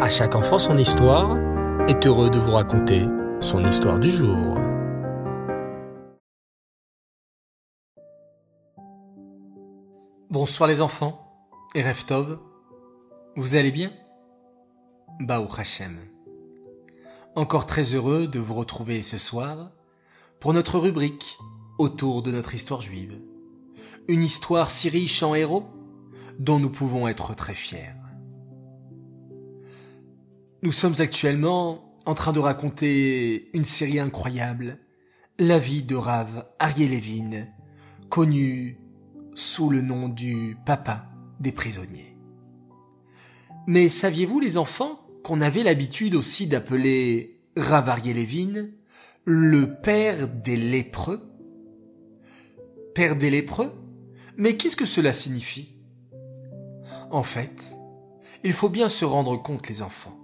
À chaque enfant son histoire est heureux de vous raconter son histoire du jour. Bonsoir les enfants et Reftov. Vous allez bien? Baou Hachem. Encore très heureux de vous retrouver ce soir pour notre rubrique autour de notre histoire juive. Une histoire si riche en héros dont nous pouvons être très fiers. Nous sommes actuellement en train de raconter une série incroyable, la vie de Rav Ariel Levin, connu sous le nom du papa des prisonniers. Mais saviez-vous les enfants qu'on avait l'habitude aussi d'appeler Rav Ariel Levin le père des lépreux? Père des lépreux? Mais qu'est-ce que cela signifie? En fait, il faut bien se rendre compte les enfants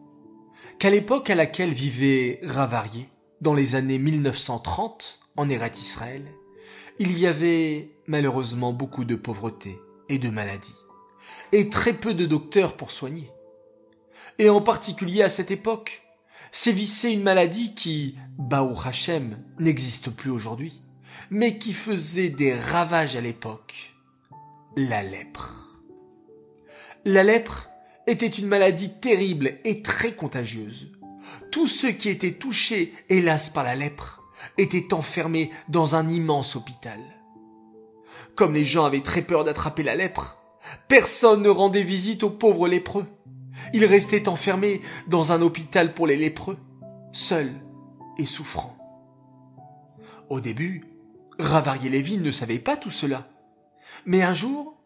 qu'à l'époque à laquelle vivait Ravarié, dans les années 1930, en Eretz Israël, il y avait malheureusement beaucoup de pauvreté et de maladies, et très peu de docteurs pour soigner. Et en particulier à cette époque, sévissait une maladie qui, Baou Hashem, n'existe plus aujourd'hui, mais qui faisait des ravages à l'époque. La lèpre. La lèpre était une maladie terrible et très contagieuse. Tous ceux qui étaient touchés, hélas, par la lèpre, étaient enfermés dans un immense hôpital. Comme les gens avaient très peur d'attraper la lèpre, personne ne rendait visite aux pauvres lépreux. Ils restaient enfermés dans un hôpital pour les lépreux, seuls et souffrants. Au début, Ravarié Lévin ne savait pas tout cela. Mais un jour,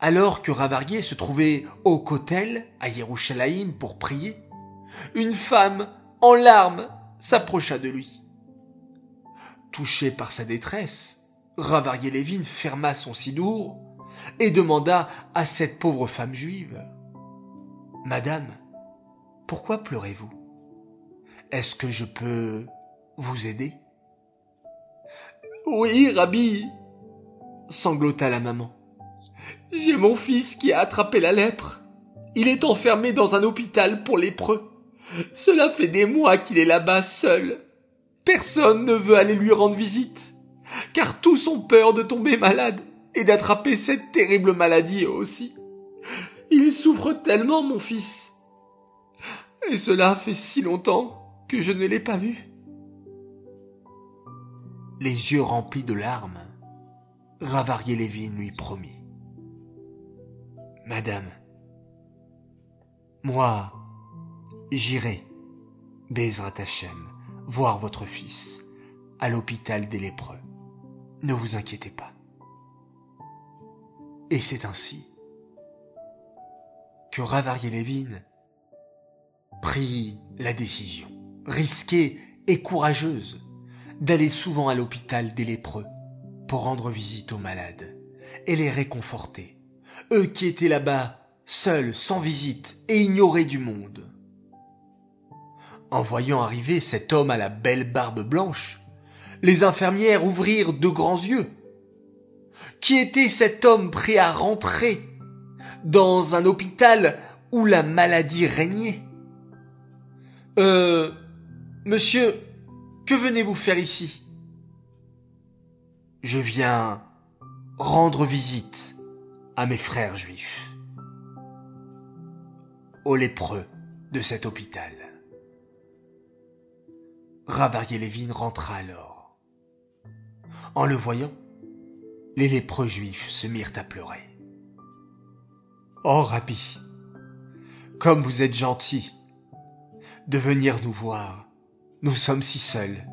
alors que Ravarié se trouvait au Kotel, à Yerushalayim, pour prier, une femme, en larmes, s'approcha de lui. Touché par sa détresse, Ravarié Lévin ferma son sidour et demanda à cette pauvre femme juive Madame, pourquoi pleurez-vous? Est-ce que je peux vous aider Oui, Rabbi, sanglota la maman. J'ai mon fils qui a attrapé la lèpre. Il est enfermé dans un hôpital pour lépreux. Cela fait des mois qu'il est là-bas seul. Personne ne veut aller lui rendre visite, car tous ont peur de tomber malade et d'attraper cette terrible maladie aussi. Il souffre tellement, mon fils. Et cela fait si longtemps que je ne l'ai pas vu. Les yeux remplis de larmes, Ravarié Lévin lui promit. Madame, moi, j'irai, Bezrat Hachem, voir votre fils à l'hôpital des lépreux. Ne vous inquiétez pas. Et c'est ainsi que Ravarié Lévin prit la décision, risquée et courageuse, d'aller souvent à l'hôpital des lépreux pour rendre visite aux malades et les réconforter eux qui étaient là-bas, seuls, sans visite et ignorés du monde. En voyant arriver cet homme à la belle barbe blanche, les infirmières ouvrirent de grands yeux. Qui était cet homme prêt à rentrer dans un hôpital où la maladie régnait? Euh, monsieur, que venez-vous faire ici? Je viens rendre visite à mes frères juifs, aux lépreux de cet hôpital. Ravarié Lévin rentra alors. En le voyant, les lépreux juifs se mirent à pleurer. Oh Rabbi, comme vous êtes gentil de venir nous voir. Nous sommes si seuls.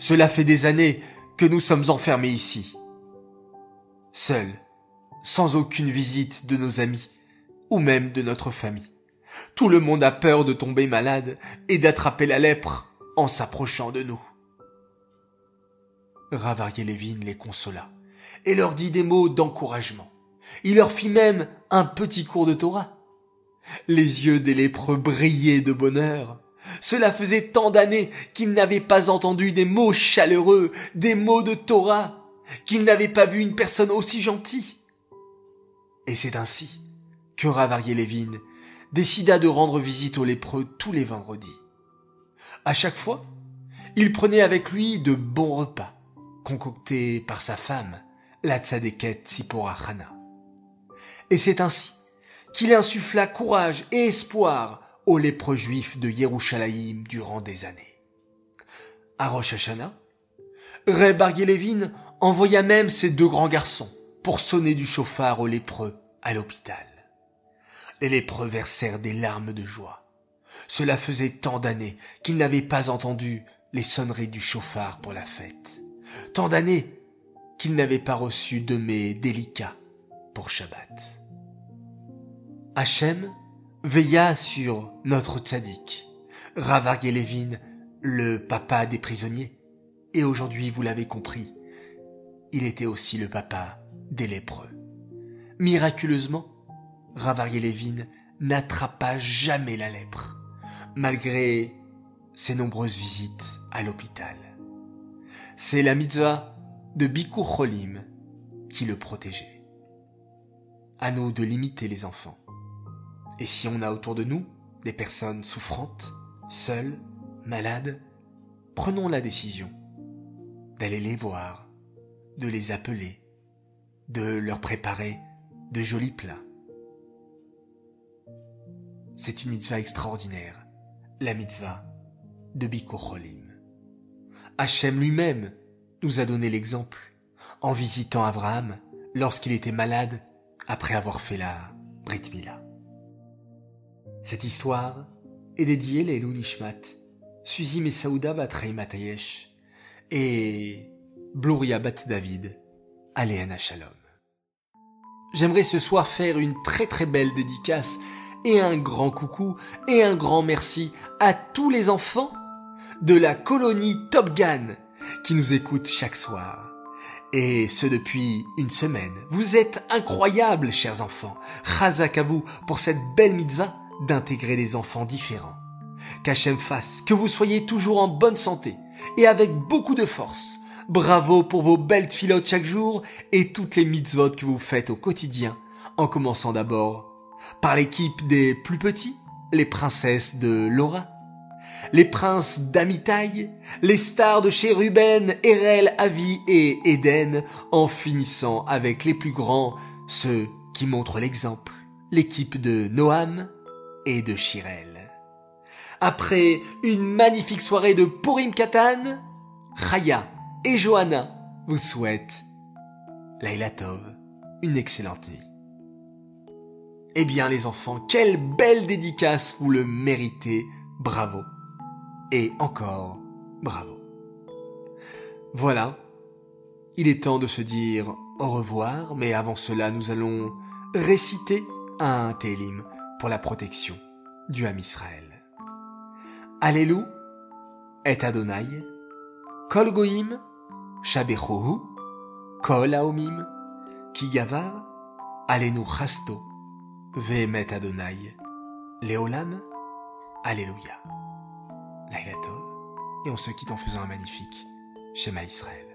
Cela fait des années que nous sommes enfermés ici. Seuls sans aucune visite de nos amis, ou même de notre famille. Tout le monde a peur de tomber malade et d'attraper la lèpre en s'approchant de nous. Ravarié Lévin les consola et leur dit des mots d'encouragement. Il leur fit même un petit cours de Torah. Les yeux des lépreux brillaient de bonheur. Cela faisait tant d'années qu'ils n'avaient pas entendu des mots chaleureux, des mots de Torah, qu'ils n'avaient pas vu une personne aussi gentille. Et c'est ainsi que Rav Levin décida de rendre visite aux lépreux tous les vendredis. À chaque fois, il prenait avec lui de bons repas, concoctés par sa femme, la tzadeket Sipora Hana. Et c'est ainsi qu'il insuffla courage et espoir aux lépreux juifs de Yerushalayim durant des années. À Rosh Hashanah, Reb Levin envoya même ses deux grands garçons pour sonner du chauffard aux lépreux à l'hôpital. Les lépreux versèrent des larmes de joie. Cela faisait tant d'années qu'ils n'avaient pas entendu les sonneries du chauffard pour la fête. Tant d'années qu'ils n'avaient pas reçu de mets délicats pour Shabbat. Hachem veilla sur notre tzaddik, Rav Levin, le papa des prisonniers, et aujourd'hui, vous l'avez compris, il était aussi le papa des lépreux. Miraculeusement, Ravarier Levin n'attrapa jamais la lèpre, malgré ses nombreuses visites à l'hôpital. C'est la mitzvah de Bikur Cholim qui le protégeait. À nous de limiter les enfants. Et si on a autour de nous des personnes souffrantes, seules, malades, prenons la décision d'aller les voir, de les appeler, de leur préparer de jolis plats. C'est une mitzvah extraordinaire, la mitzvah de Bikur Hachem lui-même nous a donné l'exemple en visitant Abraham lorsqu'il était malade après avoir fait la Brit Mila. Cette histoire est dédiée à Nishmat, Suzy Mesaouda Batrei Matayesh et Bloria Bat David, Aléana Shalom. J'aimerais ce soir faire une très très belle dédicace et un grand coucou et un grand merci à tous les enfants de la colonie Top Gun qui nous écoutent chaque soir. Et ce depuis une semaine. Vous êtes incroyables, chers enfants. Chazak à vous pour cette belle mitzvah d'intégrer des enfants différents. Qu'Hachem fasse que vous soyez toujours en bonne santé et avec beaucoup de force. Bravo pour vos belles filotes chaque jour et toutes les mitzvot que vous faites au quotidien, en commençant d'abord par l'équipe des plus petits, les princesses de Laura, les princes d'Amitai, les stars de chez Ruben, Erel, Avi et Eden, en finissant avec les plus grands, ceux qui montrent l'exemple, l'équipe de Noam et de Shirel. Après une magnifique soirée de Purim Katan, Chaya et Johanna vous souhaitent Laila Tov, une excellente nuit. Eh bien les enfants, quelle belle dédicace, vous le méritez, bravo. Et encore, bravo. Voilà, il est temps de se dire au revoir, mais avant cela nous allons réciter un télim pour la protection du Ham Israël. Alléluia et Adonai, Kol Goïm, Shabechohu, Kol Aomim, Kigavar, Alenu Chasto, Vehemet Adonai, Léolam, Alléluia. Laïla et on se quitte en faisant un magnifique schéma Israël.